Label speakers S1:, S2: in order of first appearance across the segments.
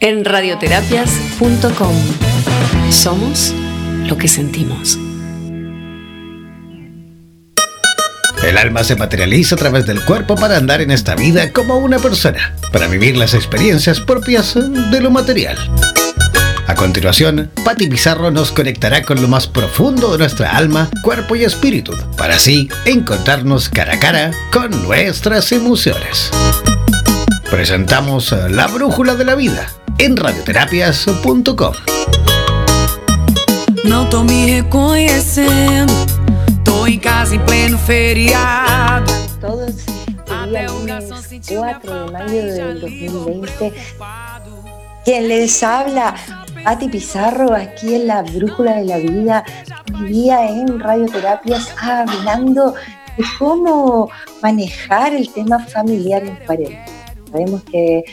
S1: en radioterapias.com. Somos lo que sentimos.
S2: El alma se materializa a través del cuerpo para andar en esta vida como una persona, para vivir las experiencias propias de lo material. A continuación, Patti Pizarro nos conectará con lo más profundo de nuestra alma, cuerpo y espíritu, para así encontrarnos cara a cara con nuestras emociones. Presentamos La Brújula de la Vida en radioterapias.com.
S3: Não tô me reconhecendo, tô em casa em pleno feriado.
S4: Todos día lunes 4 de mayo del 2020. Quien les habla, Pati Pizarro, aquí en la Brújula de la Vida, hoy día en Radioterapias, hablando de cómo manejar el tema familiar en cuarentena. Sabemos que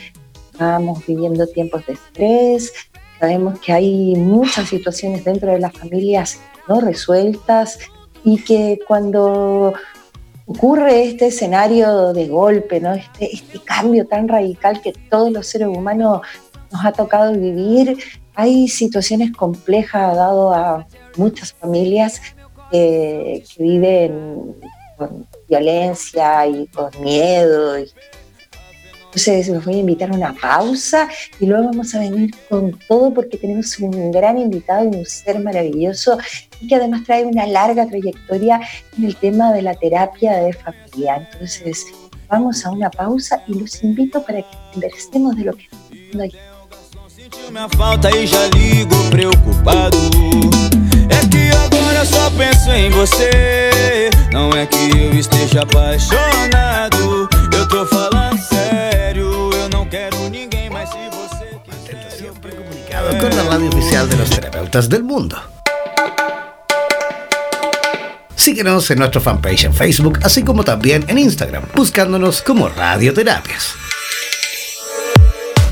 S4: estamos viviendo tiempos de estrés, sabemos que hay muchas situaciones dentro de las familias no resueltas y que cuando ocurre este escenario de golpe, ¿no? este, este cambio tan radical que todos los seres humanos nos ha tocado vivir, hay situaciones complejas dado a muchas familias que viven con violencia y con miedo. Entonces los voy a invitar a una pausa y luego vamos a venir con todo porque tenemos un gran invitado y un ser maravilloso y que además trae una larga trayectoria en el tema de la terapia de familia. Entonces vamos a una pausa y los invito para que conversemos de lo que estamos haciendo aquí.
S5: E agora só penso em você. Não é que eu esteja apaixonado. Eu tô falando sério. Eu não quero ninguém se você quiser.
S2: Siempre comunicado con la radio oficial de los terapeutas del mundo. Síguenos en nuestro fanpage en Facebook, así como también en Instagram, buscándonos como Radioterapias.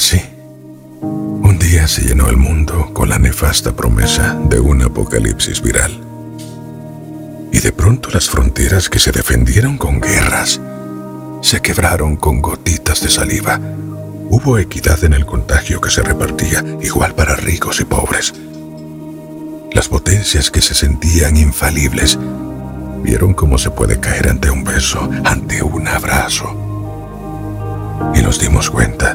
S6: Así, un día se llenó el mundo con la nefasta promesa de un apocalipsis viral. Y de pronto las fronteras que se defendieron con guerras se quebraron con gotitas de saliva. Hubo equidad en el contagio que se repartía igual para ricos y pobres. Las potencias que se sentían infalibles vieron cómo se puede caer ante un beso, ante un abrazo. Y nos dimos cuenta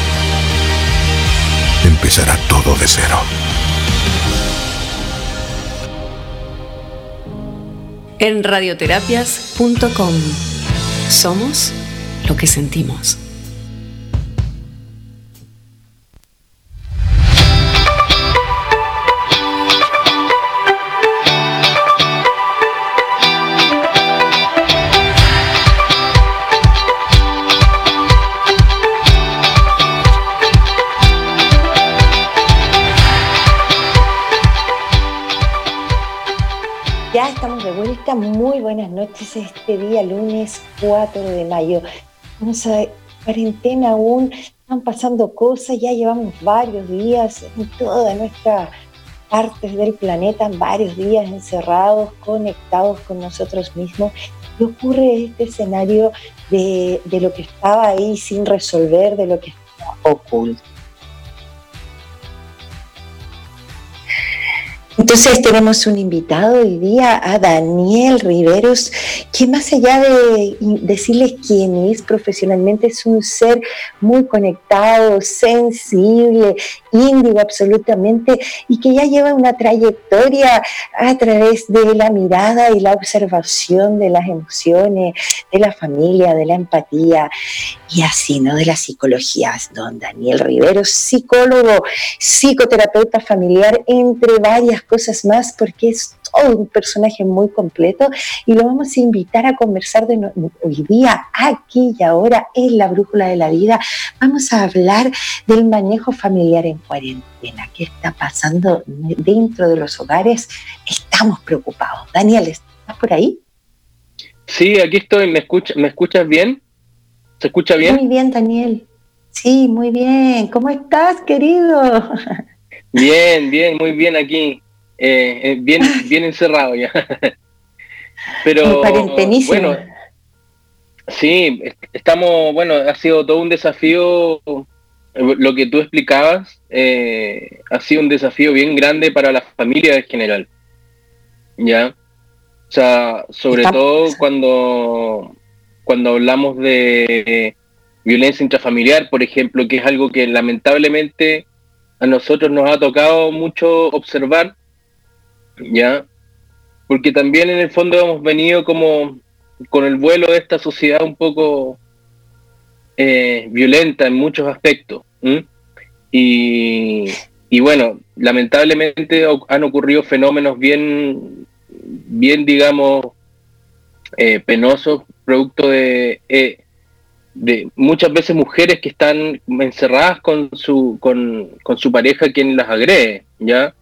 S6: empezará todo de cero.
S1: En radioterapias.com somos lo que sentimos.
S4: Muy buenas noches este día, lunes 4 de mayo. Vamos a cuarentena aún, están pasando cosas, ya llevamos varios días en todas nuestras partes del planeta, varios días encerrados, conectados con nosotros mismos. Y ocurre este escenario de, de lo que estaba ahí sin resolver, de lo que estaba oculto. Entonces tenemos un invitado hoy día a Daniel Riveros, que más allá de decirles quién es profesionalmente, es un ser muy conectado, sensible, índigo absolutamente, y que ya lleva una trayectoria a través de la mirada y la observación de las emociones, de la familia, de la empatía, y así, ¿no? De la psicología. Don Daniel Riveros, psicólogo, psicoterapeuta familiar, entre varias cosas más, porque es todo un personaje muy completo y lo vamos a invitar a conversar de hoy día, aquí y ahora, en la brújula de la vida. Vamos a hablar del manejo familiar en cuarentena. ¿Qué está pasando dentro de los hogares? Estamos preocupados. Daniel, ¿estás por ahí?
S7: Sí, aquí estoy. ¿Me, escucha, ¿me escuchas bien? ¿Se escucha bien?
S4: Muy bien, Daniel. Sí, muy bien. ¿Cómo estás, querido?
S7: Bien, bien, muy bien aquí. Eh, eh, bien, bien encerrado ya. Pero bueno, sí, estamos, bueno, ha sido todo un desafío, lo que tú explicabas, eh, ha sido un desafío bien grande para la familia en general. ¿Ya? O sea, sobre todo cuando, cuando hablamos de violencia intrafamiliar, por ejemplo, que es algo que lamentablemente a nosotros nos ha tocado mucho observar ¿ya? Porque también en el fondo hemos venido como con el vuelo de esta sociedad un poco eh, violenta en muchos aspectos. Y, y, bueno, lamentablemente han ocurrido fenómenos bien, bien digamos, eh, penosos, producto de, eh, de muchas veces mujeres que están encerradas con su, con, con su pareja quien las agrede, ¿ya?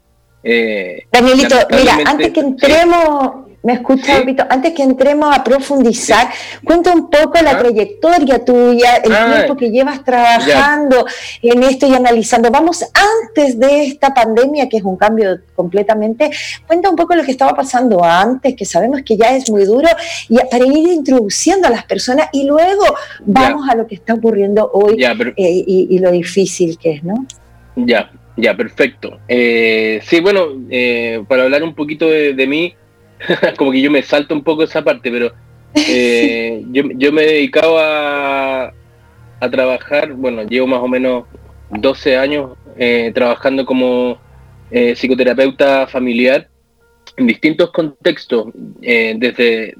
S4: Eh, Danielito, mira, antes que entremos, me escucha, antes que entremos a profundizar, cuenta un poco la trayectoria tuya, el ah, tiempo que llevas trabajando en esto y analizando. Vamos antes de esta pandemia, que es un cambio completamente, cuenta un poco lo que estaba pasando antes, que sabemos que ya es muy duro, y para ir introduciendo a las personas y luego vamos a lo que está ocurriendo hoy eh, y lo difícil que es, ¿no?
S7: Ya, ya, perfecto. Eh, sí, bueno, eh, para hablar un poquito de, mí, como que yo me salto un poco esa parte, pero eh, yo, me he dedicado a, a, trabajar, bueno, llevo más o menos 12 años eh, trabajando como eh, psicoterapeuta familiar en distintos contextos, desde,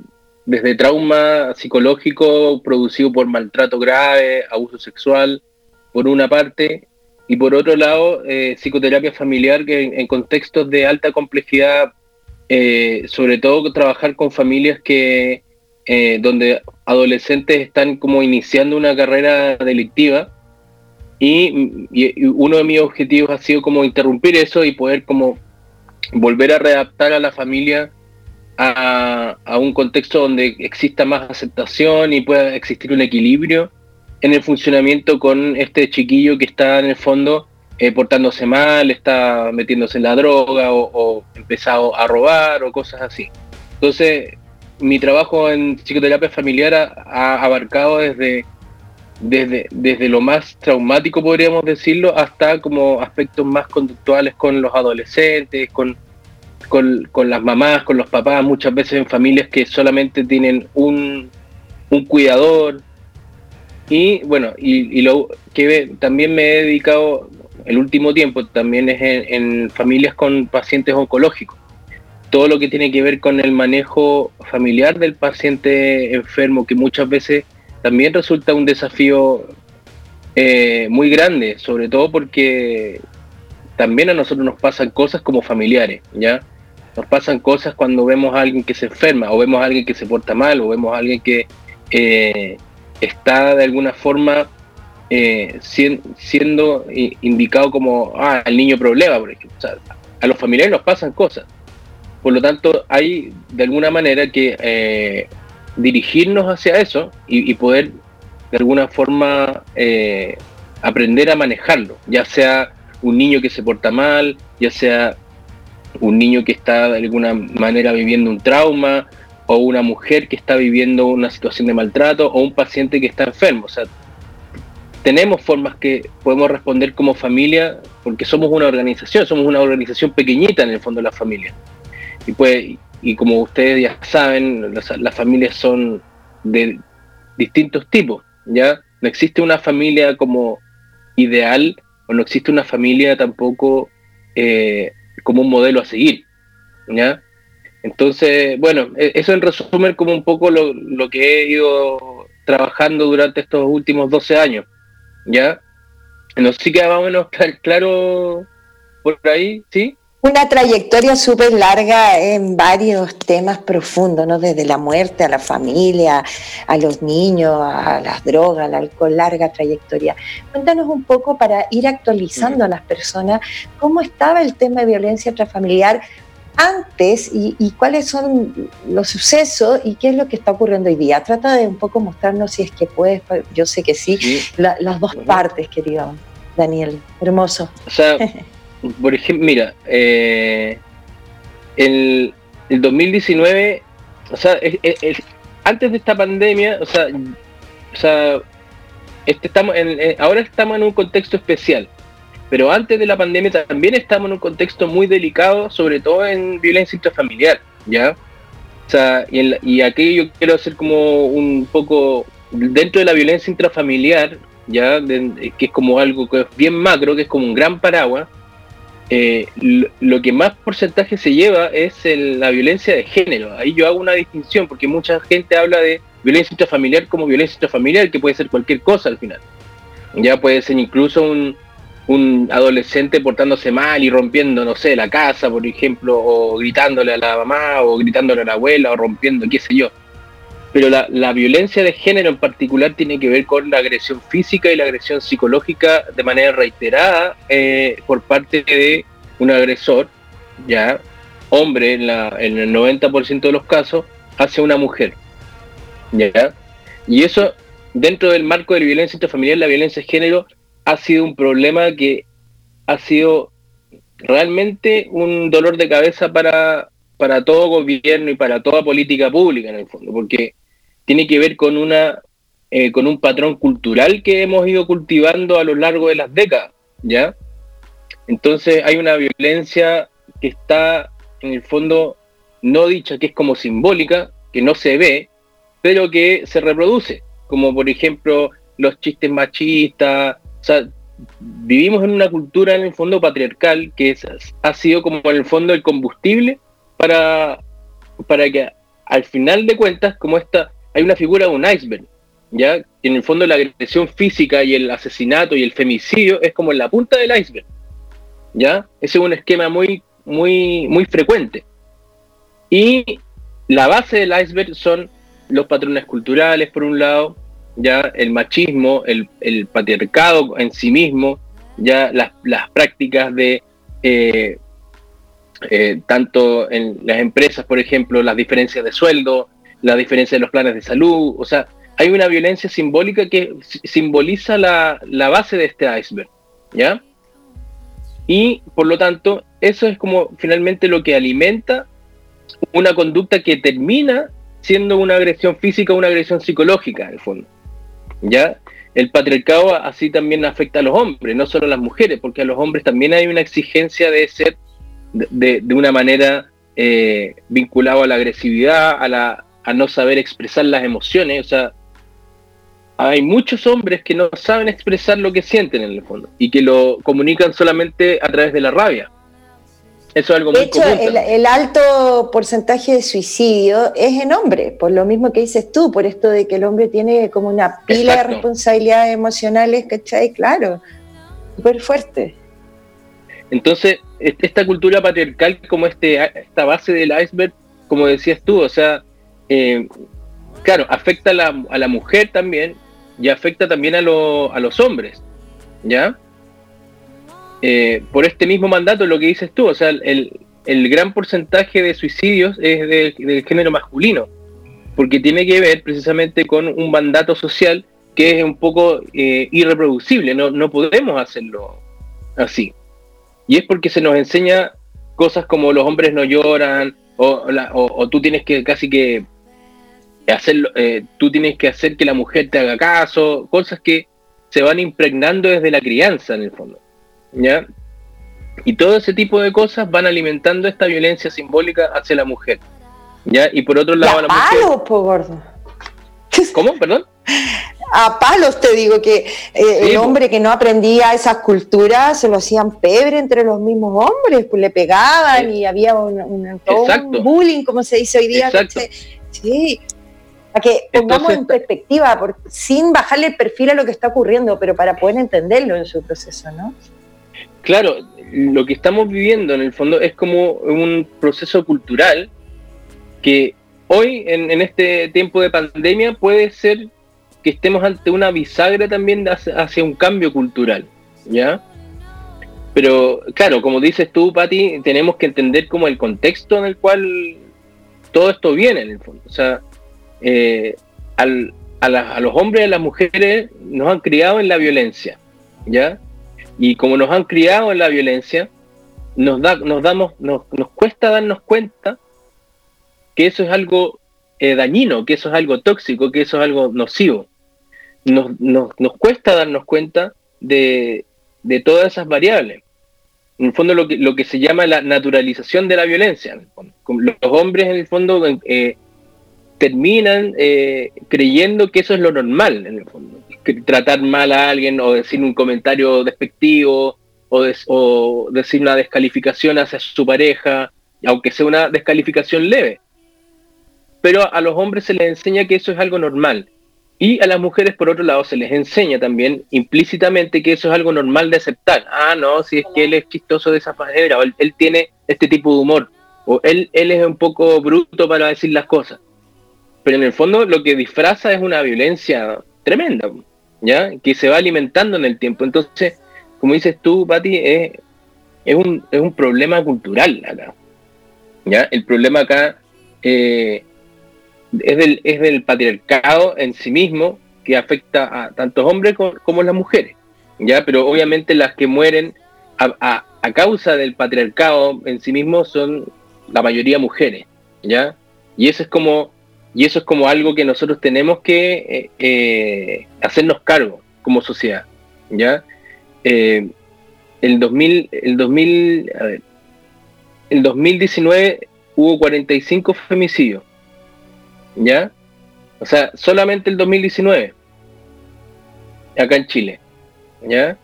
S7: desde trauma psicológico producido por maltrato grave, abuso sexual, por una parte, y por otro lado, psicoterapia familiar que en, contextos de alta complejidad, sobre todo trabajar con familias que donde adolescentes están como iniciando una carrera delictiva. Y, uno de mis objetivos ha sido como interrumpir eso y poder como volver a readaptar a la familia a, un contexto donde exista más aceptación y pueda existir un equilibrio en el funcionamiento con este chiquillo que está en el fondo eh, portándose mal, está metiéndose en la droga o, empezado a robar o cosas así. Entonces, mi trabajo en psicoterapia familiar ha abarcado desde desde, desde lo más traumático, podríamos decirlo, hasta como aspectos más conductuales con los adolescentes, con, con, las mamás, con los papás, muchas veces en familias que solamente tienen un, un cuidador. Y bueno, y, lo que también me he dedicado el último tiempo también es en familias con pacientes oncológicos. Todo lo que tiene que ver con el manejo familiar del paciente enfermo, que muchas veces también resulta un desafío eh, muy grande, sobre todo porque también a nosotros nos pasan cosas como familiares, ¿ya? Nos pasan cosas cuando vemos a alguien que se enferma, o vemos a alguien que se porta mal, o vemos a alguien que eh, está de alguna forma eh, siendo indicado como ah, el niño problema, por ejemplo. a los familiares nos pasan cosas. Por lo tanto, hay de alguna manera que dirigirnos hacia eso y, poder de alguna forma eh, aprender a manejarlo, ya sea un niño que se porta mal, ya sea un niño que está de alguna manera viviendo un trauma, o una mujer que está viviendo una situación de maltrato, o un paciente que está enfermo. Tenemos formas que podemos responder como familia, porque somos una organización, somos una organización pequeñita en el fondo de la familia. Y pues, y como ustedes ya saben, las, familias son de distintos tipos, ¿ya? No existe una familia como ideal o no existe una familia tampoco eh, como un modelo a seguir, ¿ya? Entonces, bueno, e, eso en resumen como un poco lo, lo que he ido trabajando durante estos últimos 12 años, ¿ya? No sé si queda más o menos claro por ahí, ¿sí?
S4: Una trayectoria súper larga en varios temas profundos, ¿no? Desde la muerte a la familia, a los niños, a las drogas, al alcohol, larga trayectoria. Cuéntanos un poco para ir actualizando a las personas cómo estaba el tema de violencia intrafamiliar antes y, cuáles son los sucesos y qué es lo que está ocurriendo hoy día. Trata de un poco mostrarnos si es que puedes, yo sé que sí, las dos partes, querido Daniel. Hermoso.
S7: O sea, por ejemplo, mira, eh, el, 2019, o sea, antes de esta pandemia, o sea, o sea este, estamos en, ahora estamos en un contexto especial, pero antes de la pandemia también estamos en un contexto muy delicado, sobre todo en violencia intrafamiliar, ¿ya? O sea, y, y aquí yo quiero hacer como un poco, dentro de la violencia intrafamiliar, ya, que es como algo que es bien macro, que es como un gran paraguas, eh, lo, que más porcentaje se lleva es la violencia de género. Ahí yo hago una distinción porque mucha gente habla de violencia intrafamiliar como violencia intrafamiliar, que puede ser cualquier cosa al final. Ya puede ser incluso un, adolescente portándose mal y rompiendo, no sé, la casa, por ejemplo, o gritándole a la mamá, o gritándole a la abuela, o rompiendo, qué sé yo. Pero la, violencia de género en particular tiene que ver con la agresión física y la agresión psicológica de manera reiterada eh, por parte de un agresor, ya hombre en, la, en el 90% de los casos, hacia una mujer. ¿ya? Y eso, dentro del marco de la violencia intrafamiliar, la violencia de género ha sido un problema que ha sido realmente un dolor de cabeza para, para todo gobierno y para toda política pública en el fondo, porque tiene que ver con una eh, con un patrón cultural que hemos ido cultivando a lo largo de las décadas, ¿ya? Entonces hay una violencia que está en el fondo no dicha, que es como simbólica, que no se ve, pero que se reproduce, como por ejemplo los chistes machistas, o sea, vivimos en una cultura en el fondo patriarcal que ha sido como en el fondo el combustible para, para que al final de cuentas, como esta, hay una figura de un iceberg, ¿ya? En el fondo la agresión física y el asesinato y el femicidio es como en la punta del iceberg, ¿ya? Ese es un esquema muy, muy, muy frecuente. Y la base del iceberg son los patrones culturales, por un lado, ya el machismo, el, patriarcado en sí mismo, ya las, prácticas de eh, eh, tanto en las empresas, por ejemplo, las diferencias de sueldo, la diferencia de los planes de salud, o sea, hay una violencia simbólica que simboliza la, la base de este iceberg, ¿ya? Y por lo tanto, eso es como finalmente lo que alimenta una conducta que termina siendo una agresión física una agresión psicológica, en el fondo. ¿Ya? El patriarcado así también afecta a los hombres, no solo a las mujeres, porque a los hombres también hay una exigencia de ser de, una manera eh, vinculado a la agresividad, a, la, a no saber expresar las emociones. O sea, hay muchos hombres que no saben expresar lo que sienten en el fondo y que lo comunican solamente a través de la rabia. Eso es algo
S4: de hecho, El, alto porcentaje de suicidio es en hombre, por lo mismo que dices tú, por esto de que el hombre tiene como una pila de responsabilidades emocionales, ¿cachai? Claro, súper fuerte.
S7: Entonces, esta cultura patriarcal como este, esta base del iceberg, como decías tú, o sea, eh, claro, afecta a la, a la, mujer también y afecta también a, a los hombres, ¿ya? Eh, por este mismo mandato, lo que dices tú, o sea, el, gran porcentaje de suicidios es del género masculino, porque tiene que ver precisamente con un mandato social que es un poco eh, irreproducible, no, no podemos hacerlo así. Y es porque se nos enseña cosas como los hombres no lloran, o, tú tienes que casi que hacerlo, eh, tú tienes que hacer que la mujer te haga caso, cosas que se van impregnando desde la crianza en el fondo. ¿Ya? Y todo ese tipo de cosas van alimentando esta violencia simbólica hacia la mujer. ¿Ya? Y por otro lado,
S4: la mujer. gordo.
S7: ¿Cómo? Perdón
S4: a palos te digo que eh, el hombre que no aprendía esas culturas se lo hacían pebre entre los mismos hombres, pues le pegaban y había un, bullying, como se dice hoy día. Sí, para que pongamos en perspectiva, sin bajarle el perfil a lo que está ocurriendo, pero para poder entenderlo en su proceso, ¿no?
S7: Claro, lo que estamos viviendo en el fondo es como un proceso cultural que hoy, en este tiempo de pandemia, puede ser que estemos ante una bisagra también hacia, un cambio cultural, ¿ya? Pero claro, como dices tú, Patti, tenemos que entender como el contexto en el cual todo esto viene, en el fondo. O sea, eh, a, los hombres y a las mujeres nos han criado en la violencia, ¿ya? Y como nos han criado en la violencia, nos, da, nos, damos, nos, nos cuesta darnos cuenta que eso es algo eh, dañino, que eso es algo tóxico, que eso es algo nocivo nos, nos, nos cuesta darnos cuenta de, de, todas esas variables. En el fondo, lo que, lo que se llama la naturalización de la violencia. Los hombres, en el fondo, eh, terminan eh, creyendo que eso es lo normal, en el fondo. Tratar mal a alguien o decir un comentario despectivo o, decir una descalificación hacia su pareja, aunque sea una descalificación leve. Pero a los hombres se les enseña que eso es algo normal y a las mujeres, por otro lado, se les enseña también implícitamente que eso es algo normal de aceptar. Ah, no, si es que él es chistoso de esa manera, o él, tiene este tipo de humor, o él, él es un poco bruto para decir las cosas. Pero en el fondo lo que disfraza es una violencia tremenda, ¿ya? Que se va alimentando en el tiempo. Entonces, como dices tú, Pati, es, es, un, es un problema cultural acá. ¿ya? El problema acá eh, es del, es del patriarcado en sí mismo que afecta a tantos hombres como, las mujeres, ¿ya? Pero obviamente las que mueren a, causa del patriarcado en sí mismo son la mayoría mujeres, ¿ya? Y eso es como, y eso es como algo que nosotros tenemos que eh, eh, hacernos cargo como sociedad, ¿ya? Eh, el 2000, el 2000, a ver, el 2019 hubo 45 femicidios, ¿ya? O sea, solamente el 2019, acá en Chile, ¿ya?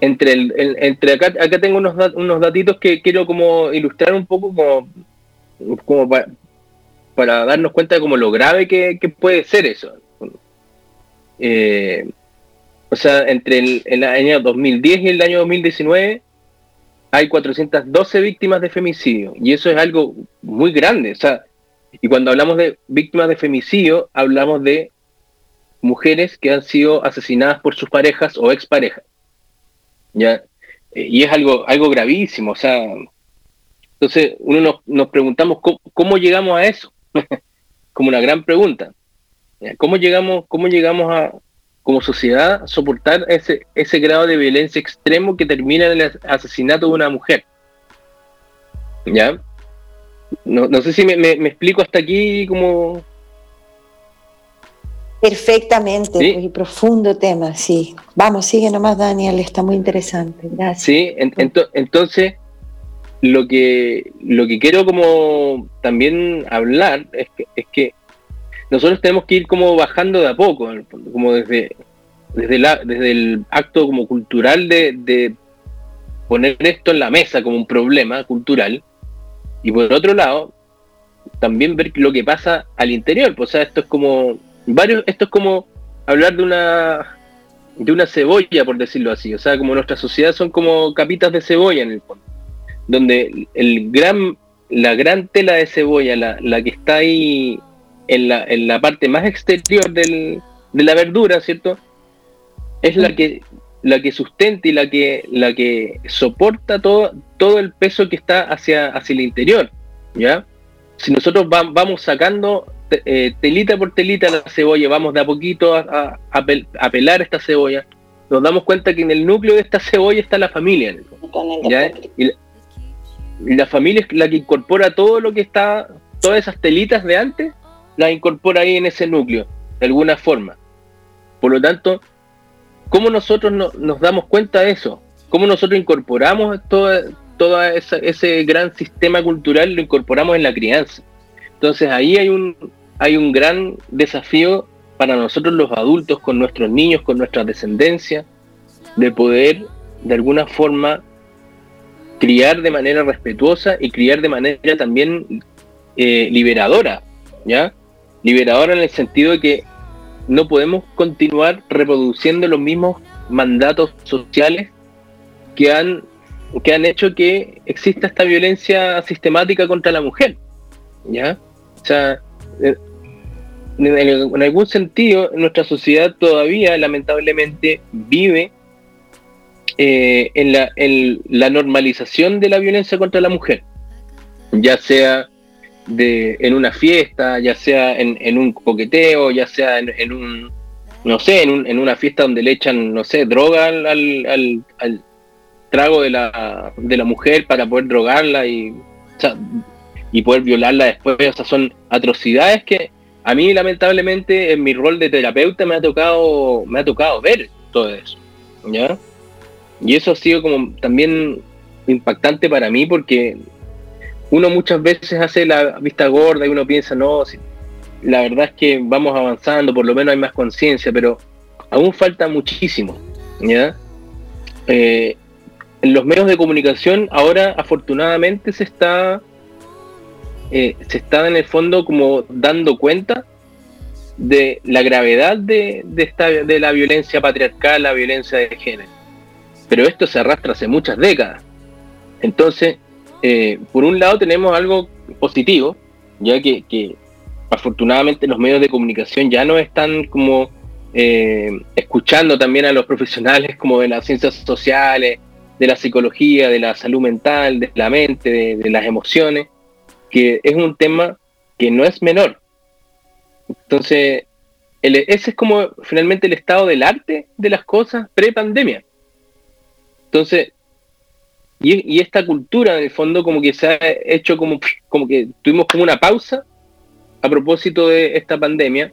S7: entre el, entre acá, acá tengo unos, unos datitos que quiero como ilustrar un poco como, como para, darnos cuenta de como lo grave que, puede ser eso. Eh, o sea, entre el, el, año 2010 y el año 2019 hay 412 víctimas de femicidio y eso es algo muy grande. O sea, y cuando hablamos de víctimas de femicidio, hablamos de mujeres que han sido asesinadas por sus parejas o exparejas. ¿ya? Eh, y es algo, algo gravísimo, o sea, entonces uno nos, nos preguntamos ¿cómo, llegamos a eso, como una gran pregunta. ¿Cómo llegamos, cómo llegamos a, como sociedad, soportar ese, ese grado de violencia extremo que termina en el asesinato de una mujer? ¿Ya? No, no sé si me, me, me explico hasta aquí como
S4: Perfectamente, muy profundo tema, sí. Vamos, sigue nomás, Daniel, está muy interesante. Gracias.
S7: Sí, entonces lo que lo que quiero como también hablar es que, es que nosotros tenemos que ir como bajando de a poco, como desde desde, la, desde el acto como cultural de, poner esto en la mesa como un problema cultural y por otro lado también ver lo que pasa al interior, pues o sea, esto es como varios, esto es como hablar de una de una cebolla, por decirlo así. O sea, como nuestra sociedad son como capitas de cebolla en el fondo. Donde el gran, la gran tela de cebolla, la, la que está ahí en la, en la parte más exterior del, de la verdura, ¿cierto? Es la que la que sustenta y la que la que soporta todo, todo el peso que está hacia, hacia el interior. ¿Ya? Si nosotros vamos sacando eh, telita por telita la cebolla, vamos de a poquito a, a, pelar esta cebolla, nos damos cuenta que en el núcleo de esta cebolla está la familia. Y, la, familia es la que incorpora todo lo que está, todas esas telitas de antes, las incorpora ahí en ese núcleo, de alguna forma. Por lo tanto, ¿cómo nosotros nos damos cuenta de eso? ¿Cómo nosotros incorporamos todo, todo ese gran sistema cultural, lo incorporamos en la crianza? Entonces ahí hay un, hay un gran desafío para nosotros los adultos, con nuestros niños, con nuestra descendencia, de poder de alguna forma criar de manera respetuosa y criar de manera también eh, liberadora, ¿ya? Liberadora en el sentido de que no podemos continuar reproduciendo los mismos mandatos sociales que han, que han hecho que exista esta violencia sistemática contra la mujer, ¿ya? O sea, eh, en, algún sentido, nuestra sociedad todavía, lamentablemente, vive eh, en, la, en, la, normalización de la violencia contra la mujer, ya sea de, en una fiesta, ya sea en, un coqueteo, ya sea en, un, no sé, en, una fiesta donde le echan, no sé, droga al, al, al, trago de la, de la mujer para poder drogarla y, y poder violarla después. O sea, son atrocidades que a mí lamentablemente en mi rol de terapeuta me ha tocado, me ha tocado ver todo eso, ¿ya? Y eso ha sido como también impactante para mí porque uno muchas veces hace la vista gorda y uno piensa, no, la verdad es que vamos avanzando, por lo menos hay más conciencia, pero aún falta muchísimo, ¿ya? Eh, en los medios de comunicación ahora afortunadamente se está eh, se está en el fondo como dando cuenta de la gravedad de, esta, de la violencia patriarcal, la violencia de género. Pero esto se arrastra hace muchas décadas. Entonces, eh, por un lado tenemos algo positivo, ya que, afortunadamente los medios de comunicación ya no están como eh, escuchando también a los profesionales como de las ciencias sociales, de la psicología, de la salud mental, de la mente, de las emociones, que es un tema que no es menor. Entonces, ese es como finalmente el estado del arte de las cosas pre-pandemia. Entonces, y, esta cultura en el fondo como que se ha hecho como, como que tuvimos como una pausa a propósito de esta pandemia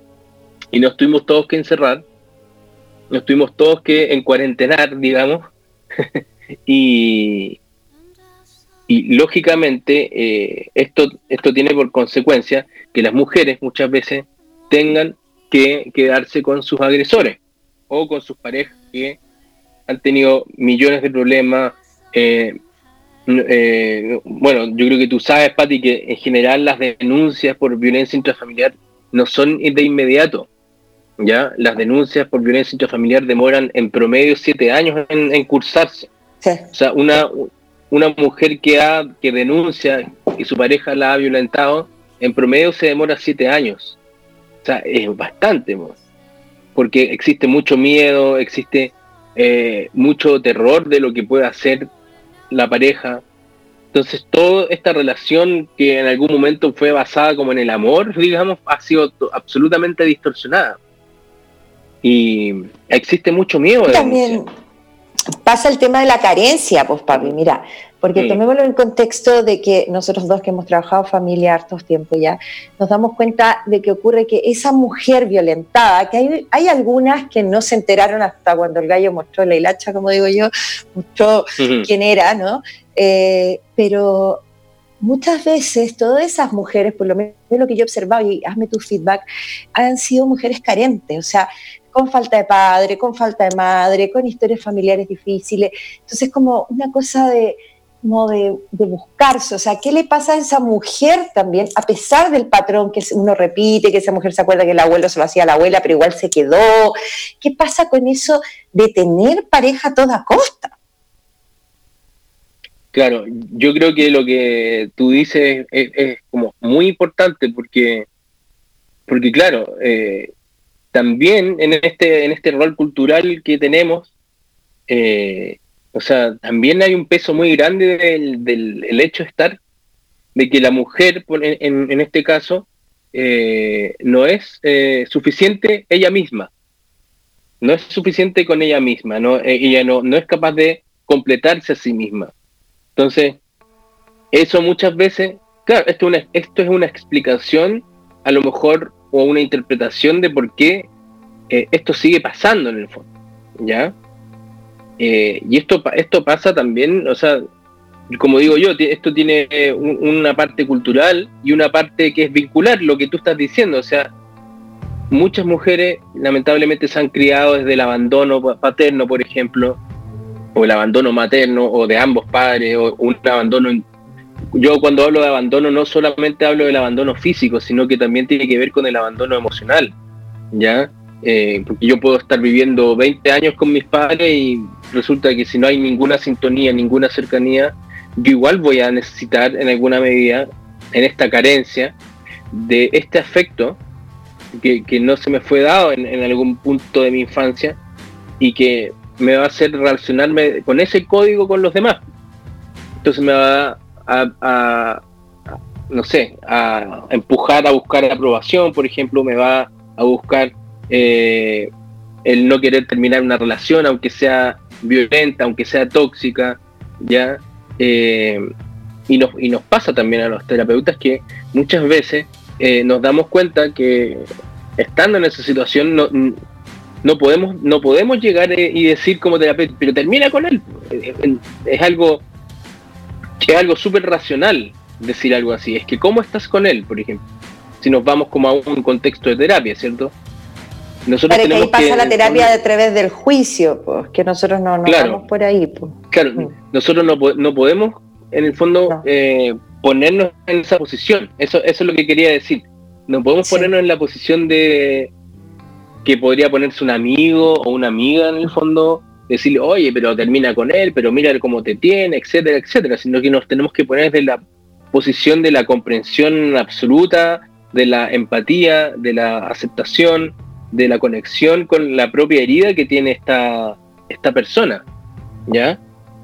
S7: y nos tuvimos todos que encerrar, nos tuvimos todos que en cuarentenar, digamos, y, y lógicamente eh, esto, esto tiene por consecuencia que las mujeres muchas veces tengan que quedarse con sus agresores o con sus parejas que han tenido millones de problemas. Eh, eh, bueno, yo creo que tú sabes, Pati, que en general las denuncias por violencia intrafamiliar no son de inmediato. ¿ya? Las denuncias por violencia intrafamiliar demoran en promedio siete años en, cursarse. O sea, una, una mujer que, ha, que denuncia y su pareja la ha violentado, en promedio se demora siete años. O sea, es bastante, porque existe mucho miedo, existe eh, mucho terror de lo que puede hacer la pareja. Entonces, toda esta relación que en algún momento fue basada como en el amor, digamos, ha sido absolutamente distorsionada. Y existe mucho miedo.
S4: También pasa el tema de la carencia, pues, papi, mira, porque tomémoslo en contexto de que nosotros dos que hemos trabajado familia hartos tiempo ya, nos damos cuenta de que ocurre que esa mujer violentada, que hay, hay algunas que no se enteraron hasta cuando el gallo mostró la hilacha, como digo yo, mostró quién era, ¿no? Eh, pero muchas veces todas esas mujeres, por lo menos lo que yo he observado, y hazme tu feedback, han sido mujeres carentes, o sea, con falta de padre, con falta de madre, con historias familiares difíciles. Entonces, como una cosa de, como de, buscarse, o sea, ¿qué le pasa a esa mujer también, a pesar del patrón que uno repite, que esa mujer se acuerda que el abuelo se lo hacía a la abuela, pero igual se quedó? ¿Qué pasa con eso de tener pareja a toda costa?
S7: Claro, yo creo que lo que tú dices es, como muy importante porque, porque claro, eh, también en este, en este rol cultural que tenemos, eh, o sea, también hay un peso muy grande del, hecho de estar, de que la mujer, en, este caso, eh, no es eh, suficiente ella misma. No es suficiente con ella misma, no, eh, ella no, no es capaz de completarse a sí misma. Entonces, eso muchas veces, claro, esto, una, esto es una explicación, a lo mejor, o una interpretación de por qué esto sigue pasando en el fondo, ¿ya? Eh, y esto, esto pasa también, o sea, como digo yo, esto tiene una parte cultural y una parte que es vincular, lo que tú estás diciendo, o sea, muchas mujeres lamentablemente se han criado desde el abandono paterno, por ejemplo, o el abandono materno, o de ambos padres, o un abandono... Yo cuando hablo de abandono no solamente hablo del abandono físico, sino que también tiene que ver con el abandono emocional, ¿ya? Eh, porque yo puedo estar viviendo 20 años con mis padres y resulta que si no hay ninguna sintonía, ninguna cercanía, yo igual voy a necesitar en alguna medida, en esta carencia, de este afecto que, no se me fue dado en, algún punto de mi infancia y que me va a hacer relacionarme con ese código con los demás. Entonces me va a, no sé, a empujar a buscar aprobación, por ejemplo, me va a buscar eh, el no querer terminar una relación, aunque sea violenta, aunque sea tóxica, ¿ya? Eh, y, nos, y nos pasa también a los terapeutas que muchas veces eh, nos damos cuenta que estando en esa situación no, no podemos, no podemos llegar y decir como terapeuta, pero termina con él. Es algo es algo súper racional decir algo así. Es que ¿cómo estás con él, por ejemplo? Si nos vamos como a un contexto de terapia, ¿cierto?
S4: Nosotros Pero que ahí pasa la terapia a través del juicio, pues, que nosotros no nos vamos por ahí. Pues.
S7: Claro, mm. nosotros no, no, podemos, en el fondo, eh, ponernos en esa posición. Eso, eso es lo que quería decir. No podemos ponernos en la posición de que podría ponerse un amigo o una amiga, en el fondo, decirle, oye, pero termina con él, pero mira cómo te tiene, etcétera, etcétera, sino que nos tenemos que poner desde la posición de la comprensión absoluta, de la empatía, de la aceptación, de la conexión con la propia herida que tiene esta, esta persona, ¿ya?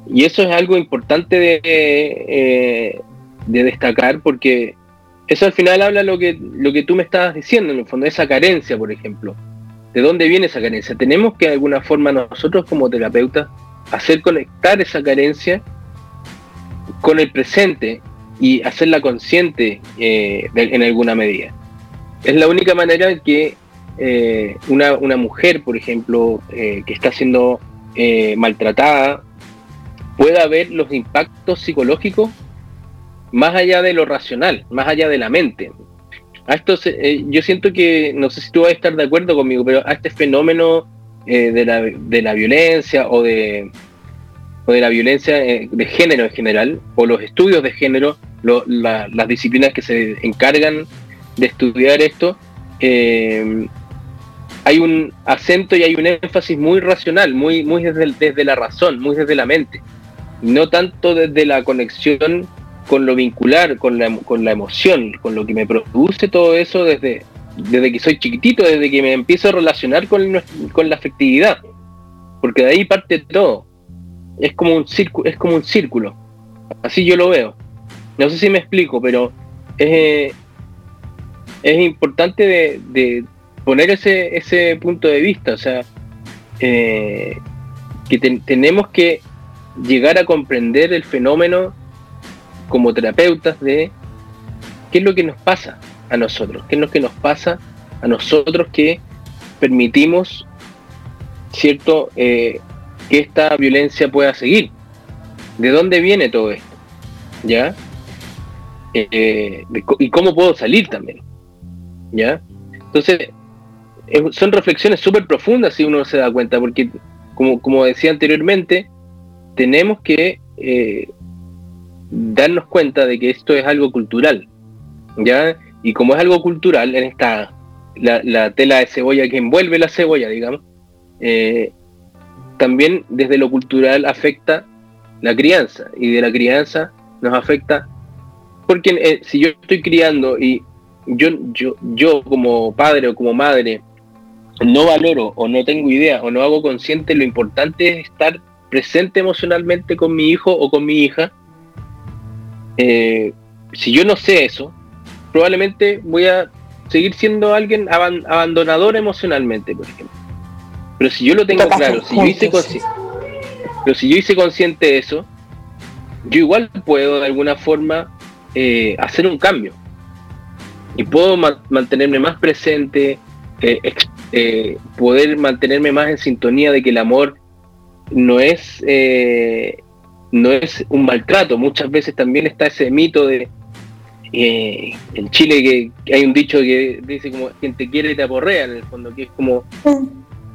S7: Y eso es algo importante de, eh, de destacar porque eso al final habla lo que, lo que tú me estabas diciendo, en el fondo, esa carencia, por ejemplo. ¿De dónde viene esa carencia? Tenemos que de alguna forma nosotros como terapeutas hacer conectar esa carencia con el presente y hacerla consciente eh, en alguna medida. Es la única manera que eh, una, mujer, por ejemplo, eh, que está siendo eh, maltratada, pueda ver los impactos psicológicos más allá de lo racional, más allá de la mente. A esto yo siento que, no sé si tú vas a estar de acuerdo conmigo, pero a este fenómeno de, la, de, la, violencia o de, o de la violencia de género en general, o los estudios de género, las disciplinas que se encargan de estudiar esto, hay un acento y hay un énfasis muy racional, muy, muy desde, desde la razón, muy desde la mente, no tanto desde la conexión con lo vincular, con la, con la emoción, con lo que me produce todo eso desde, desde que soy chiquitito, desde que me empiezo a relacionar con, con la afectividad, porque de ahí parte todo. Es como un círculo, es como un círculo. Así yo lo veo. No sé si me explico, pero es, es importante de, poner ese, ese punto de vista. O sea, eh, que tenemos que llegar a comprender el fenómeno como terapeutas de qué es lo que nos pasa a nosotros, qué es lo que nos pasa a nosotros que permitimos, ¿cierto?, eh, que esta violencia pueda seguir. ¿De dónde viene todo esto? ¿Ya? Eh, y cómo puedo salir también. ¿Ya? Entonces, son reflexiones súper profundas si uno se da cuenta, porque como, como decía anteriormente, tenemos que eh, darnos cuenta de que esto es algo cultural, ¿ya? Y como es algo cultural, en esta, la, tela de cebolla que envuelve la cebolla, digamos, eh, también desde lo cultural afecta la crianza, y de la crianza nos afecta, porque eh, si yo estoy criando y yo, yo, yo como padre o como madre no valoro o no tengo idea o no hago consciente, lo importante es estar presente emocionalmente con mi hijo o con mi hija, eh, si yo no sé eso, probablemente voy a seguir siendo alguien abandonador emocionalmente, por ejemplo. Pero si yo lo tengo claro, si yo hice pero si yo hice consciente de eso, yo igual puedo de alguna forma eh, hacer un cambio. Y puedo mantenerme más presente, eh, poder mantenerme más en sintonía de que el amor no es, eh, no es un maltrato. Muchas veces también está ese mito de eh, en Chile que, hay un dicho que dice como quien te quiere te aporrea en el fondo, que es como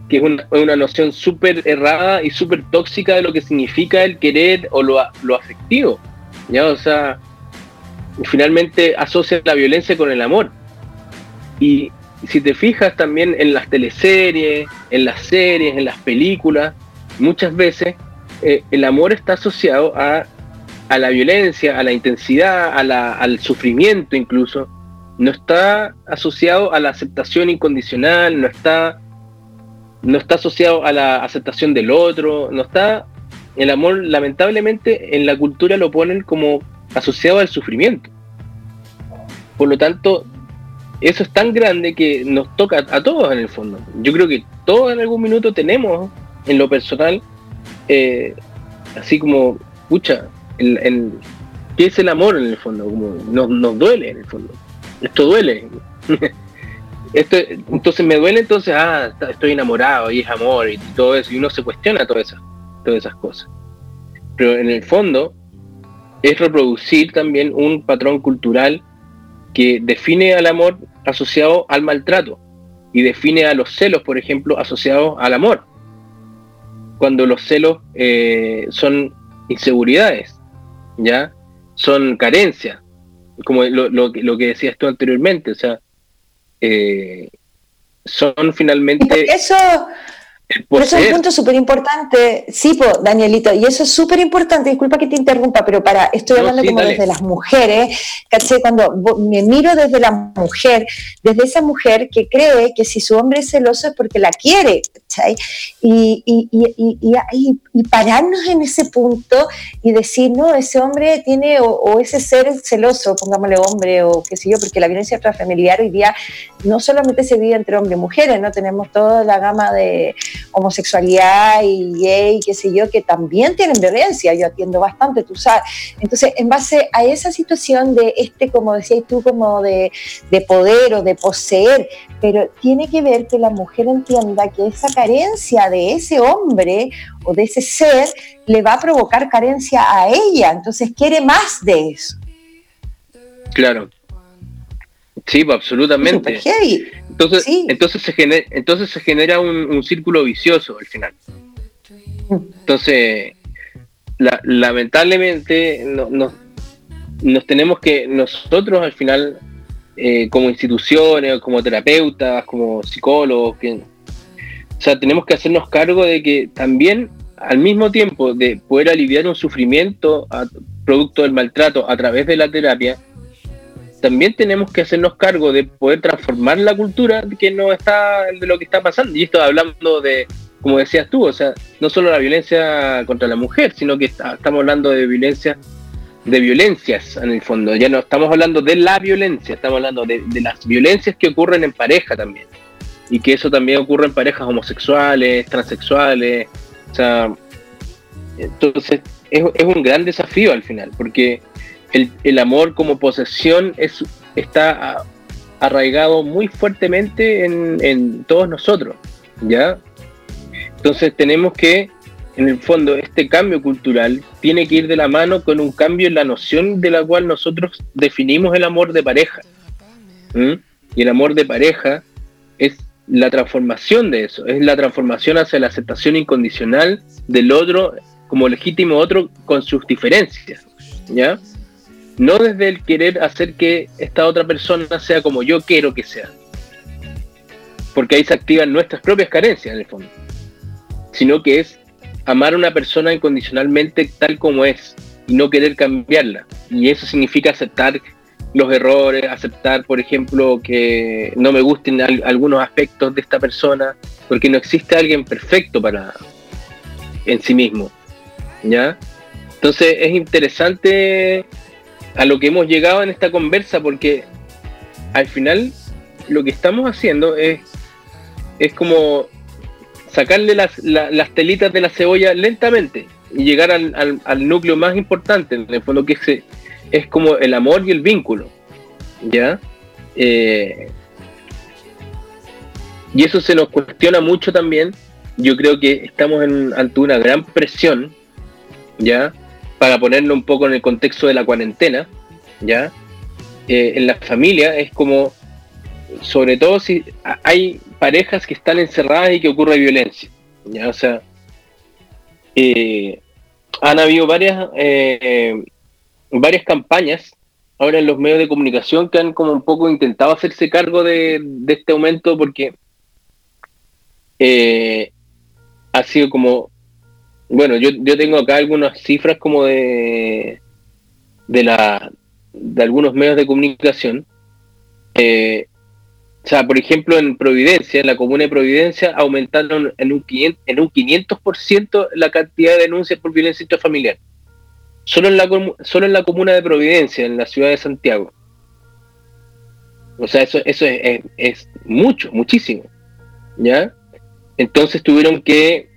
S7: que es una, noción súper errada y súper tóxica de lo que significa el querer o lo, lo afectivo. ¿ya? O sea, finalmente asocia la violencia con el amor. Y si te fijas también en las teleseries, en las series, en las películas, muchas veces eh, el amor está asociado a, la violencia, a la intensidad, al sufrimiento incluso. No está asociado a la aceptación incondicional, no está, no está asociado a la aceptación del otro, no está... El amor lamentablemente en la cultura lo ponen como asociado al sufrimiento. Por lo tanto, eso es tan grande que nos toca a todos en el fondo. Yo creo que todos en algún minuto tenemos en lo personal, eh, así como, pucha, ¿qué es el amor en el fondo? Como nos, nos duele en el fondo. Esto duele. Esto, entonces me duele, entonces, ah, estoy enamorado y es amor y todo eso, y uno se cuestiona todas esas, todas esas cosas. Pero en el fondo es reproducir también un patrón cultural que define al amor asociado al maltrato y define a los celos, por ejemplo, asociados al amor cuando los celos eh, son inseguridades, ¿ya? Son carencias, como lo, lo, lo, que decías tú anteriormente, o sea, eh, son finalmente...
S4: Eso, por eso es un punto súper importante, sí, Danielito, y eso es súper importante, disculpa que te interrumpa, pero para, estoy hablando como desde las mujeres, ¿caché? Cuando me miro desde la mujer, desde esa mujer que cree que si su hombre es celoso es porque la quiere, ¿cachai? Y, y, y, y, pararnos en ese punto y decir, no, ese hombre tiene, o, ese ser celoso, pongámosle hombre, o qué sé yo, porque la violencia transfamiliar hoy día no solamente se vive entre hombres y mujeres, ¿no? Tenemos toda la gama de homosexualidad y gay, qué sé yo, que también tienen violencia, yo atiendo bastante, tú sabes. Entonces, en base a esa situación de este, como decías tú, como de, de poder o de poseer, pero tiene que ver que la mujer entienda que esa carencia de ese hombre o de ese ser le va a provocar carencia a ella, entonces quiere más de eso.
S7: Claro. Sí, pues, absolutamente. Entonces, entonces, se genera, entonces se genera un, círculo vicioso al final. Entonces, lamentablemente nos tenemos que, nosotros al final, eh, como instituciones, como terapeutas, como psicólogos, que, o sea, tenemos que hacernos cargo de que también al mismo tiempo de poder aliviar un sufrimiento producto del maltrato a través de la terapia, también tenemos que hacernos cargo de poder transformar la cultura que no está de lo que está pasando. Y esto hablando de, como decías tú, o sea, no solo la violencia contra la mujer, sino que estamos hablando de violencia, de violencias en el fondo. Ya no estamos hablando de la violencia, estamos hablando de, las violencias que ocurren en pareja también. Y que eso también ocurre en parejas homosexuales, transexuales. O sea, entonces es, es un gran desafío al final, porque el, amor como posesión es, está arraigado muy fuertemente en, todos nosotros, ¿ya? Entonces tenemos que, en el fondo, este cambio cultural tiene que ir de la mano con un cambio en la noción de la cual nosotros definimos el amor de pareja. Y el amor de pareja es la transformación de eso, es la transformación hacia la aceptación incondicional del otro como legítimo otro con sus diferencias, ¿ya? No desde el querer hacer que esta otra persona sea como yo quiero que sea. Porque ahí se activan nuestras propias carencias en el fondo. Sino que es amar a una persona incondicionalmente tal como es y no querer cambiarla. Y eso significa aceptar los errores, aceptar, por ejemplo, que no me gusten algunos aspectos de esta persona, porque no existe alguien perfecto para en sí mismo. ¿Ya? Entonces es interesante a lo que hemos llegado en esta conversa, porque al final lo que estamos haciendo es, es como sacarle las, las telitas de la cebolla lentamente y llegar al, al, núcleo más importante, en el fondo que es, es como el amor y el vínculo. ¿Ya? Eh, y eso se nos cuestiona mucho también. Yo creo que estamos en, ante una gran presión, ¿ya? Para ponerlo un poco en el contexto de la cuarentena, ¿ya? Eh, en la familia es como, sobre todo si hay parejas que están encerradas y que ocurre violencia, ¿ya? O sea, eh, han habido varias, eh, varias campañas ahora en los medios de comunicación que han como un poco intentado hacerse cargo de, de este aumento porque ha sido como bueno, yo, yo tengo acá algunas cifras como de, de, la, de algunos medios de comunicación. Eh, o sea, por ejemplo, en Providencia, en la comuna de Providencia, aumentaron en un, 500, en un 500% la cantidad de denuncias por violencia intrafamiliar. Solo en, la, solo en la comuna de Providencia, en la ciudad de Santiago. O sea, eso, eso es, es, es mucho, muchísimo. ¿Ya? Entonces tuvieron que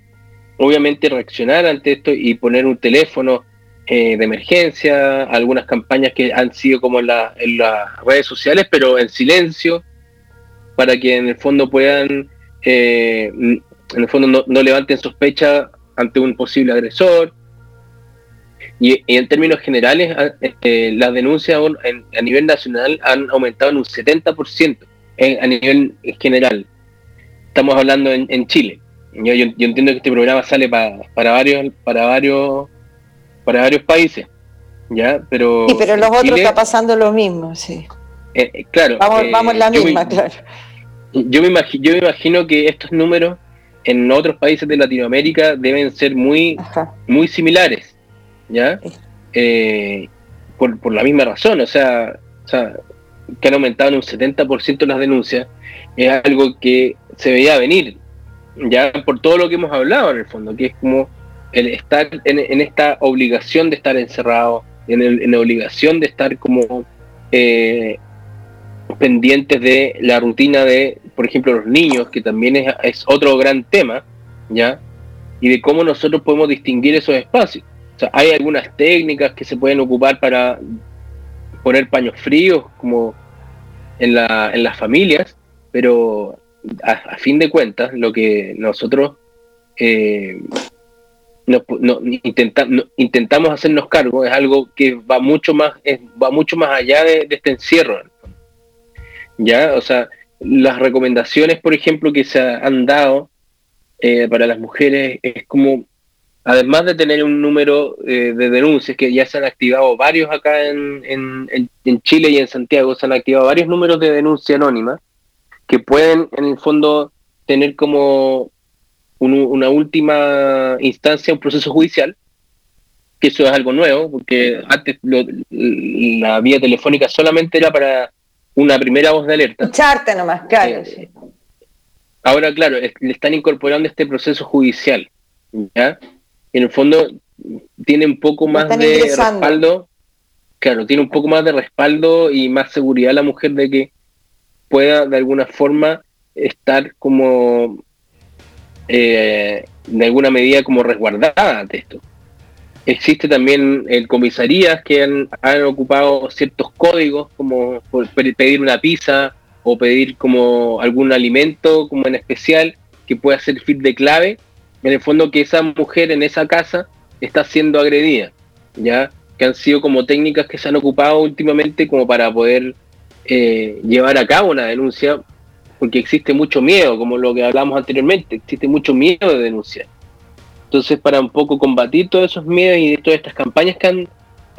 S7: obviamente reaccionar ante esto y poner un teléfono eh, de emergencia, algunas campañas que han sido como en, las redes sociales, pero en silencio, para que en el fondo puedan, eh, en el fondo no, levanten sospecha ante un posible agresor. Y, en términos generales, eh, las denuncias a nivel nacional han aumentado en un 70% a nivel general. Estamos hablando en Chile. Yo, entiendo que este programa sale para varios, para varios, para varios países, ya, pero.
S4: Sí, pero los otros está pasando lo mismo, sí.
S7: Eh, eh, claro.
S4: Vamos, eh, vamos la misma, claro.
S7: Yo me, imagino, yo me imagino que estos números en otros países de Latinoamérica deben ser muy, muy similares, ¿ya? por, por la misma razón, o sea, o sea, que han aumentado en un 70% las denuncias, es algo que se veía venir, ya por todo lo que hemos hablado en el fondo, que es como el estar en, esta obligación de estar encerrado, en, la obligación de estar como eh, pendientes de la rutina de, por ejemplo, los niños, que también es, otro gran tema, ¿ya? Y de cómo nosotros podemos distinguir esos espacios. O sea, hay algunas técnicas que se pueden ocupar para poner paños fríos, como en, la, en las familias, pero a, fin de cuentas, lo que nosotros eh, intentamos hacernos cargo es algo que va mucho más, va mucho más allá de, este encierro. ¿Ya? O sea, las recomendaciones, por ejemplo, que se han dado eh, para las mujeres es como, además de tener un número eh, de denuncias, que ya se han activado varios acá en, en, Chile y en Santiago, se han activado varios números de denuncia anónima, que pueden en el fondo tener como una última instancia, un proceso judicial, que eso es algo nuevo, porque antes la vía telefónica solamente era para una primera voz de alerta.
S4: Escucharte nomás, claro. Eh,
S7: ahora, claro, le están incorporando este proceso judicial, ¿ya? En el fondo tiene un poco más de respaldo, claro, tiene un poco más de respaldo y más seguridad la mujer de que pueda de alguna forma estar como eh, alguna medida como resguardada ante esto. Existe también el comisarías que han, ocupado ciertos códigos, como pedir una pizza o pedir como algún alimento como en especial que pueda servir de clave, en el fondo que esa mujer en esa casa está siendo agredida, ya que han sido como técnicas que se han ocupado últimamente como para poder eh, llevar a cabo una denuncia, porque existe mucho miedo, como lo que hablamos anteriormente, existe mucho miedo de denunciar. Entonces, para un poco combatir todos esos miedos y todas estas campañas que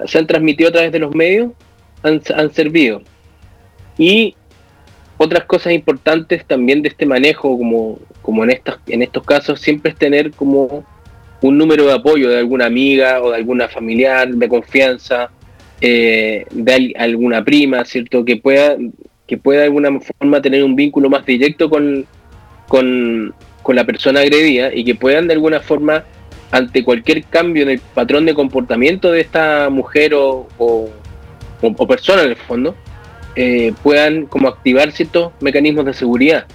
S7: se han transmitido a través de los medios, han, servido. Y otras cosas importantes también de este manejo, como, como en, estas, en estos casos, siempre es tener como un número de apoyo de alguna amiga o de alguna familiar de confianza, eh, de alguna prima, ¿cierto? Que pueda, que pueda de alguna forma tener un vínculo más directo con, con, con la persona agredida y que puedan de alguna forma, ante cualquier cambio en el patrón de comportamiento de esta mujer o, o, persona en el fondo, eh, puedan como activar ciertos mecanismos de seguridad.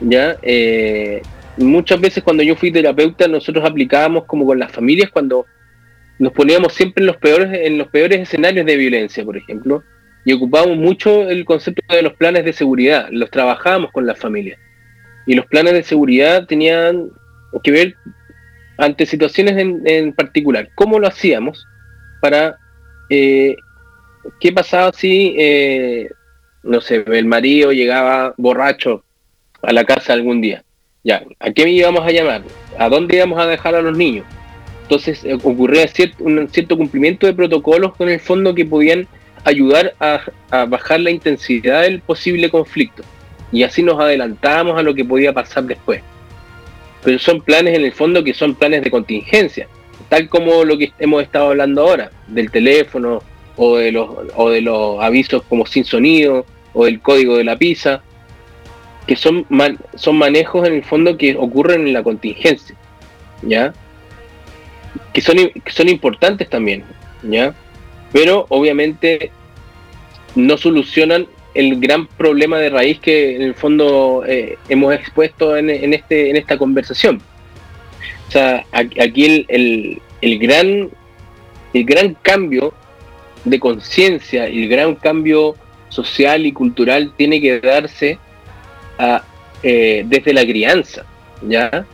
S7: ¿ya? Eh, muchas veces cuando yo fui terapeuta nosotros aplicábamos como con las familias cuando nos poníamos siempre en los peores en los peores escenarios de violencia por ejemplo y ocupábamos mucho el concepto de los planes de seguridad los trabajábamos con las familias y los planes de seguridad tenían que ver ante situaciones en, particular. ¿Cómo lo hacíamos para... Eh, ¿Qué pasaba si, eh, no sé, el marido llegaba borracho a la casa algún día? Ya, ¿a qué íbamos a llamar? ¿A dónde íbamos a dejar a los niños? Entonces eh, ocurría cierto, un cierto cumplimiento de protocolos con el fondo que podían ayudar a bajar la intensidad del posible conflicto y así nos adelantábamos a lo que podía pasar después. Pero son planes en el fondo que son planes de contingencia, tal como lo que hemos estado hablando ahora, del teléfono o de los, o de los avisos como sin sonido o del código de la pizza, que son, son manejos en el fondo que ocurren en la contingencia, ¿ya? Que son, que son importantes también, ¿ya? Pero obviamente no solucionan el gran problema de raíz que en el fondo eh, hemos expuesto en, este, en esta conversación. O sea, aquí el, el, gran, el gran cambio de conciencia el gran cambio social y cultural tiene que darse eh, desde la crianza, ¿ya?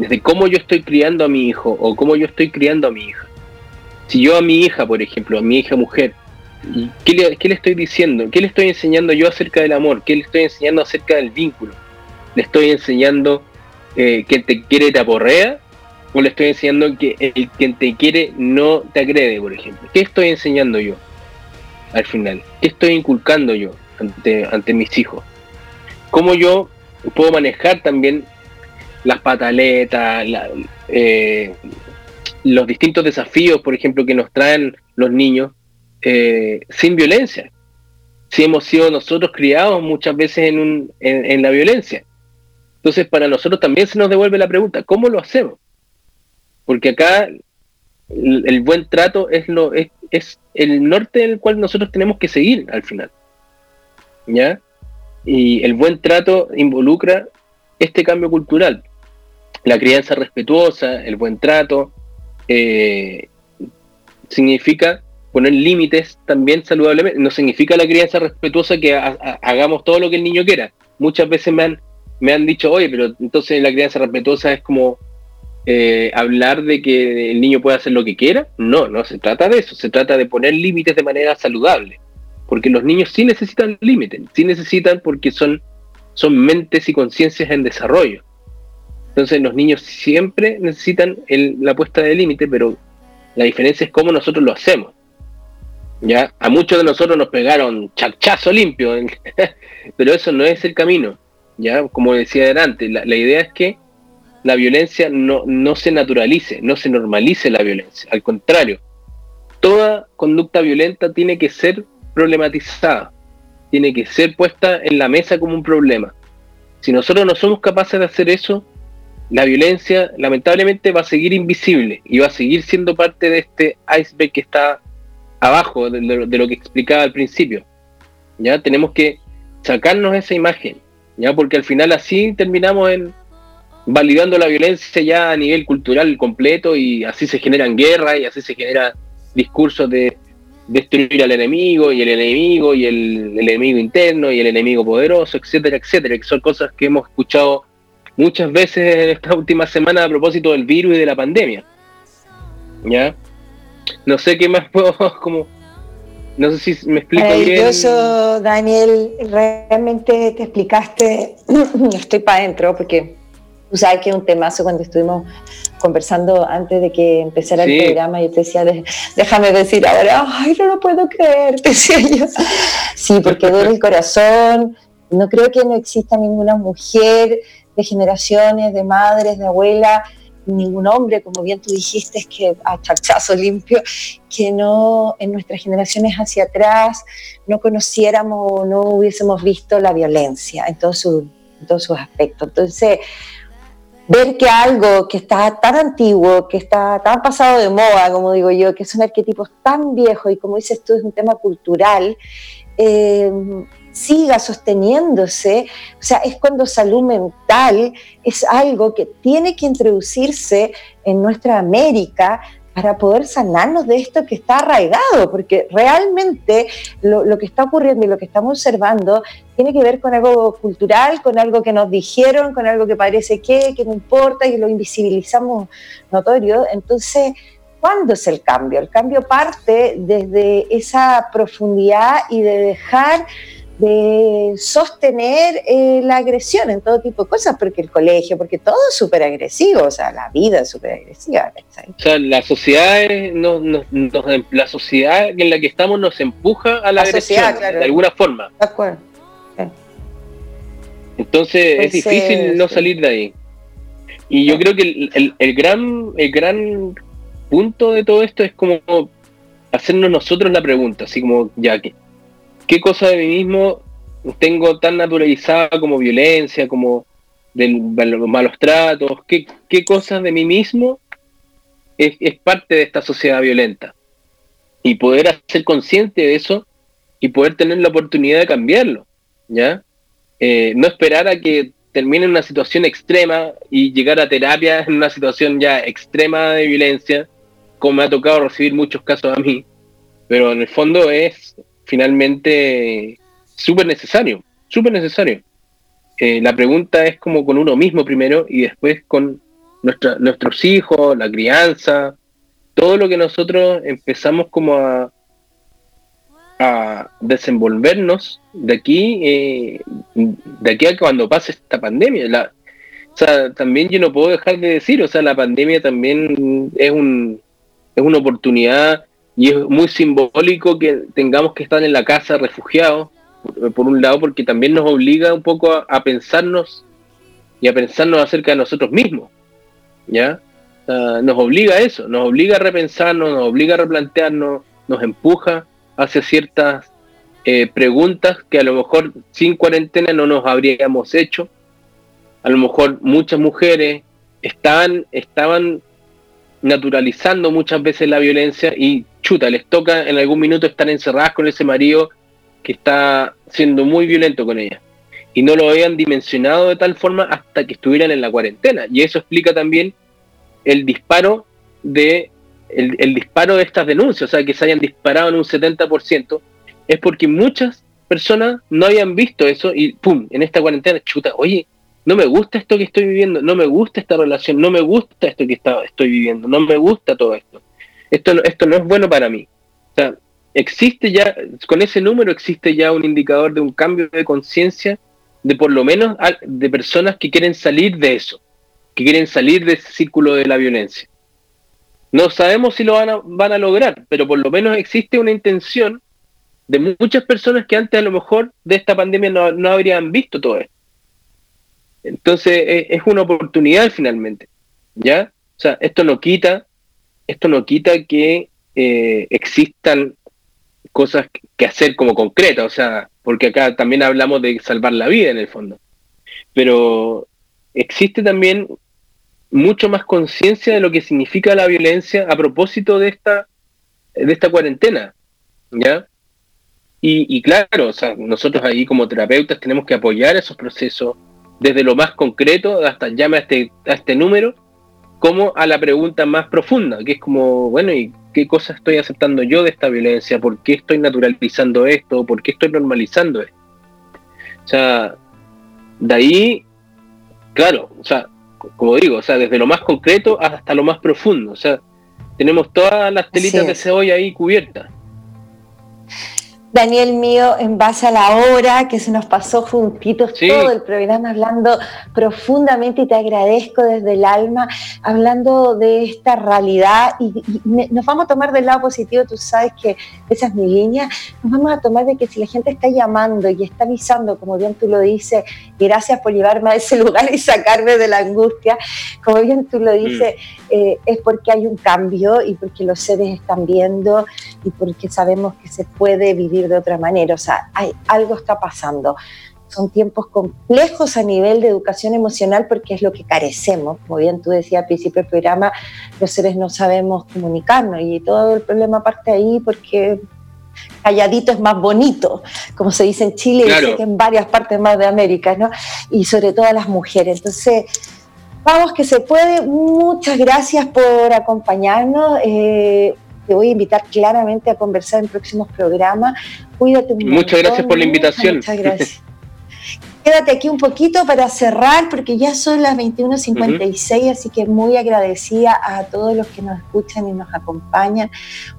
S7: Desde cómo yo estoy criando a mi hijo o cómo yo estoy criando a mi hija. Si yo a mi hija, por ejemplo, a mi hija mujer, ¿Qué le, estoy diciendo? ¿Qué le estoy enseñando yo acerca del amor? ¿Qué le estoy enseñando acerca del vínculo? ¿Le estoy enseñando eh, que te quiere te aporrea? ¿O le estoy enseñando que el quien te quiere no te agrede, por ejemplo? ¿Qué estoy enseñando yo al final? ¿Qué estoy inculcando yo ante, ante mis hijos? ¿Cómo yo puedo manejar también las pataletas, eh, los distintos desafíos, por ejemplo, que nos traen los niños eh, sin violencia. Si hemos sido nosotros criados muchas veces en, un, en, la violencia. Entonces, para nosotros también se nos devuelve la pregunta, ¿cómo lo hacemos? Porque acá el, buen trato es, lo, es, es, el norte en el cual nosotros tenemos que seguir al final. ¿Ya? Y el buen trato involucra este cambio cultural. La crianza respetuosa, el buen trato, eh, significa poner límites también saludablemente. No significa la crianza respetuosa que hagamos todo lo que el niño quiera. Muchas veces me han, me han dicho, oye, pero entonces la crianza respetuosa es como eh, hablar de que el niño puede hacer lo que quiera. No, no se trata de eso. Se trata de poner límites de manera saludable. Porque los niños sí necesitan límites, sí necesitan porque son son mentes y conciencias en desarrollo. Entonces los niños siempre necesitan la puesta de límite, pero la diferencia es cómo nosotros lo hacemos. ¿ya? A muchos de nosotros nos pegaron chachazo limpio, pero eso no es el camino. ¿ya? Como decía adelante, la, la idea es que la violencia no, no se naturalice, no se normalice la violencia. Al contrario, toda conducta violenta tiene que ser problematizada, tiene que ser puesta en la mesa como un problema. Si nosotros no somos capaces de hacer eso, la violencia lamentablemente va a seguir invisible y va a seguir siendo parte de este iceberg que está abajo de, lo que explicaba al principio. Ya tenemos que sacarnos esa imagen, ya porque al final así terminamos en validando la violencia ya a nivel cultural completo y así se generan guerras y así se generan discursos de destruir al enemigo y el enemigo y el, enemigo interno y el enemigo poderoso, etcétera, etcétera, que son cosas que hemos escuchado muchas veces en esta última semana a propósito del virus y de la pandemia. ¿Ya? No sé qué más puedo, como, no sé si me explico
S4: Maravilloso, Daniel, realmente te explicaste, estoy para adentro porque tú sabes que es un temazo cuando estuvimos conversando antes de que empezara el programa, yo te decía, déjame decir ahora, ay, no lo puedo creer, te decía yo. Sí, porque duele el corazón, no creo que no exista ninguna mujer de generaciones, de madres, de abuelas, ningún hombre, como bien tú dijiste, que a chachazo limpio, que no en nuestras generaciones hacia atrás no conociéramos, no hubiésemos visto la violencia en todos sus, todos aspectos. Entonces, ver que algo que está tan antiguo, que está tan pasado de moda, como digo yo, que son arquetipos tan viejos y como dices tú, es un tema cultural, eh, siga sosteniéndose, o sea, es cuando salud mental es algo que tiene que introducirse en nuestra América para poder sanarnos de esto que está arraigado, porque realmente lo, que está ocurriendo y lo que estamos observando tiene que ver con algo cultural, con algo que nos dijeron, con algo que parece que, que no importa y lo invisibilizamos notorio. Entonces, ¿cuándo es el cambio? El cambio parte desde esa profundidad y de dejar de sostener eh, la agresión en todo tipo de cosas, porque el colegio, porque todo es súper agresivo, o sea, la vida es súper agresiva.
S7: O sea, la sociedad, la sociedad en la que estamos nos empuja a la, agresión, de alguna forma. De acuerdo. Entonces es difícil no salir de ahí. Y yo creo que el, el, gran, el gran punto de todo esto es como hacernos nosotros la pregunta, así como, ya, que qué cosa de mí mismo tengo tan naturalizada como violencia, como de, los malos tratos, qué, cosas de mí mismo es, parte de esta sociedad violenta. Y poder ser consciente de eso y poder tener la oportunidad de cambiarlo, ¿ya? Eh, no esperar a que termine una situación extrema y llegar a terapia en una situación ya extrema de violencia, como me ha tocado recibir muchos casos a mí, pero en el fondo es finalmente súper necesario, súper necesario. Eh, la pregunta es como con uno mismo primero y después con nuestros hijos, la crianza, todo lo que nosotros empezamos como a, a desenvolvernos de aquí, eh, de aquí a cuando pase esta pandemia. La, o sea, también yo no puedo dejar de decir, o sea, la pandemia también es, un, es una oportunidad y es muy simbólico que tengamos que estar en la casa refugiados, por, un lado, porque también nos obliga un poco a, pensarnos y a pensarnos acerca de nosotros mismos. ¿Ya? nos obliga a eso, nos obliga a repensarnos, nos obliga a replantearnos, nos empuja hacia ciertas eh, preguntas que a lo mejor sin cuarentena no nos habríamos hecho. A lo mejor muchas mujeres estaban, estaban naturalizando muchas veces la violencia y chuta, les toca en algún minuto estar encerradas con ese marido que está siendo muy violento con ella. Y no lo habían dimensionado de tal forma hasta que estuvieran en la cuarentena. Y eso explica también el disparo de el, disparo de estas denuncias, o sea, que se hayan disparado en un 70%, es porque muchas personas no habían visto eso y pum, en esta cuarentena, chuta, oye, no me gusta esto que estoy viviendo, no me gusta esta relación, no me gusta esto que está, estoy viviendo, no me gusta todo esto esto, esto no es bueno para mí. O sea, existe ya, con ese número existe ya un indicador de un cambio de conciencia de por lo menos de personas que quieren salir de eso, que quieren salir de ese círculo de la violencia. No sabemos si lo van a, van a lograr, pero por lo menos existe una intención de muchas personas que antes a lo mejor de esta pandemia no, habrían visto todo esto. Entonces e, es, una oportunidad finalmente, ¿ya? O sea, esto no quita, esto no quita que eh, existan cosas que hacer como concretas, o sea, porque acá también hablamos de salvar la vida en el fondo. Pero existe también mucho más conciencia de lo que significa la violencia a propósito de esta, de esta cuarentena, ¿ya? Y, claro, o sea, nosotros ahí como terapeutas tenemos que apoyar esos procesos desde lo más concreto hasta llame a este, a este número, como a la pregunta más profunda, que es como, bueno, ¿y qué cosa estoy aceptando yo de esta violencia? ¿Por qué estoy naturalizando esto? ¿Por qué estoy normalizando esto? O sea, de ahí, claro, o sea, como digo, o sea, desde lo más concreto hasta lo más profundo. O sea, tenemos todas las telitas de cebolla ahí cubiertas.
S4: Daniel mío, en base a la hora que se nos pasó juntitos todo el programa hablando profundamente y te agradezco desde el alma, hablando de esta realidad y, nos vamos a tomar del lado positivo, tú sabes que esa es mi línea, nos vamos a tomar de que si la gente está llamando y está avisando, como bien tú lo dices, gracias por llevarme a ese lugar y sacarme de la angustia, como bien tú lo dices, mm. eh, es porque hay un cambio y porque los seres están viendo y porque sabemos que se puede vivir de otra manera. O sea, hay, algo está pasando. Son tiempos complejos a nivel de educación emocional porque es lo que carecemos. Como bien tú decías al principio del programa, los seres no sabemos comunicarnos y todo el problema parte ahí porque calladito es más bonito, como se dice en Chile y en varias partes más de América, ¿no? Y sobre todo a las mujeres. Entonces, vamos que se puede. Muchas gracias por acompañarnos. Eh, te voy a invitar claramente a conversar en próximos programas. Cuídate
S7: mucho. Muchas gracias por la invitación.
S4: Muchas gracias. Quédate aquí un poquito para cerrar, porque ya son las 21.56, así que muy agradecida a todos los que nos escuchan y nos acompañan.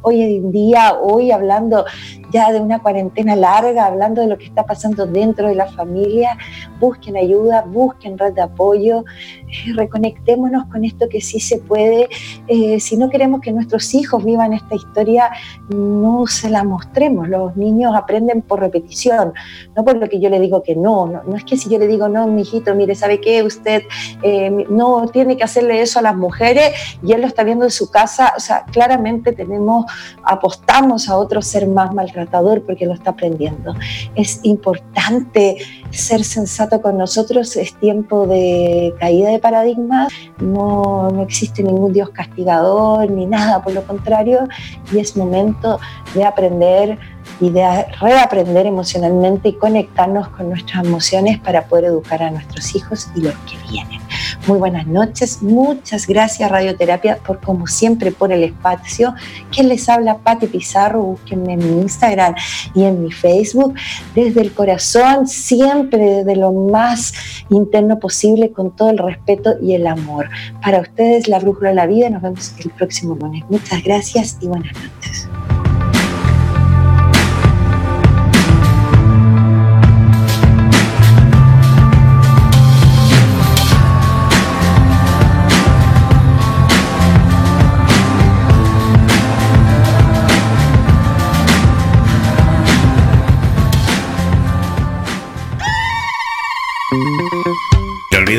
S4: Hoy en día, hoy hablando ya de una cuarentena larga, hablando de lo que está pasando dentro de la familia, busquen ayuda, busquen red de apoyo, reconectémonos con esto que sí se puede. Eh, si no queremos que nuestros hijos vivan esta historia, no se la mostremos. Los niños aprenden por repetición, no por lo que yo le digo que no, no es que si yo le digo, no, mi hijito, mire, ¿sabe qué? Usted eh, no tiene que hacerle eso a las mujeres y él lo está viendo en su casa. O sea, claramente tenemos, apostamos a otro ser más maltratador porque lo está aprendiendo. Es importante ser sensato con nosotros. Es tiempo de caída de paradigmas. No, no existe ningún Dios castigador ni nada, por lo contrario. Y es momento de aprender y de reaprender emocionalmente y conectarnos con nuestras emociones para poder educar a nuestros hijos y los que vienen. Muy buenas noches, muchas gracias Radioterapia por como siempre por el espacio. Quien les habla, Pati Pizarro, búsquenme en mi Instagram y en mi Facebook. Desde el corazón, siempre desde lo más interno posible, con todo el respeto y el amor. Para ustedes, la brújula de la vida, nos vemos el próximo lunes. Muchas gracias y buenas noches.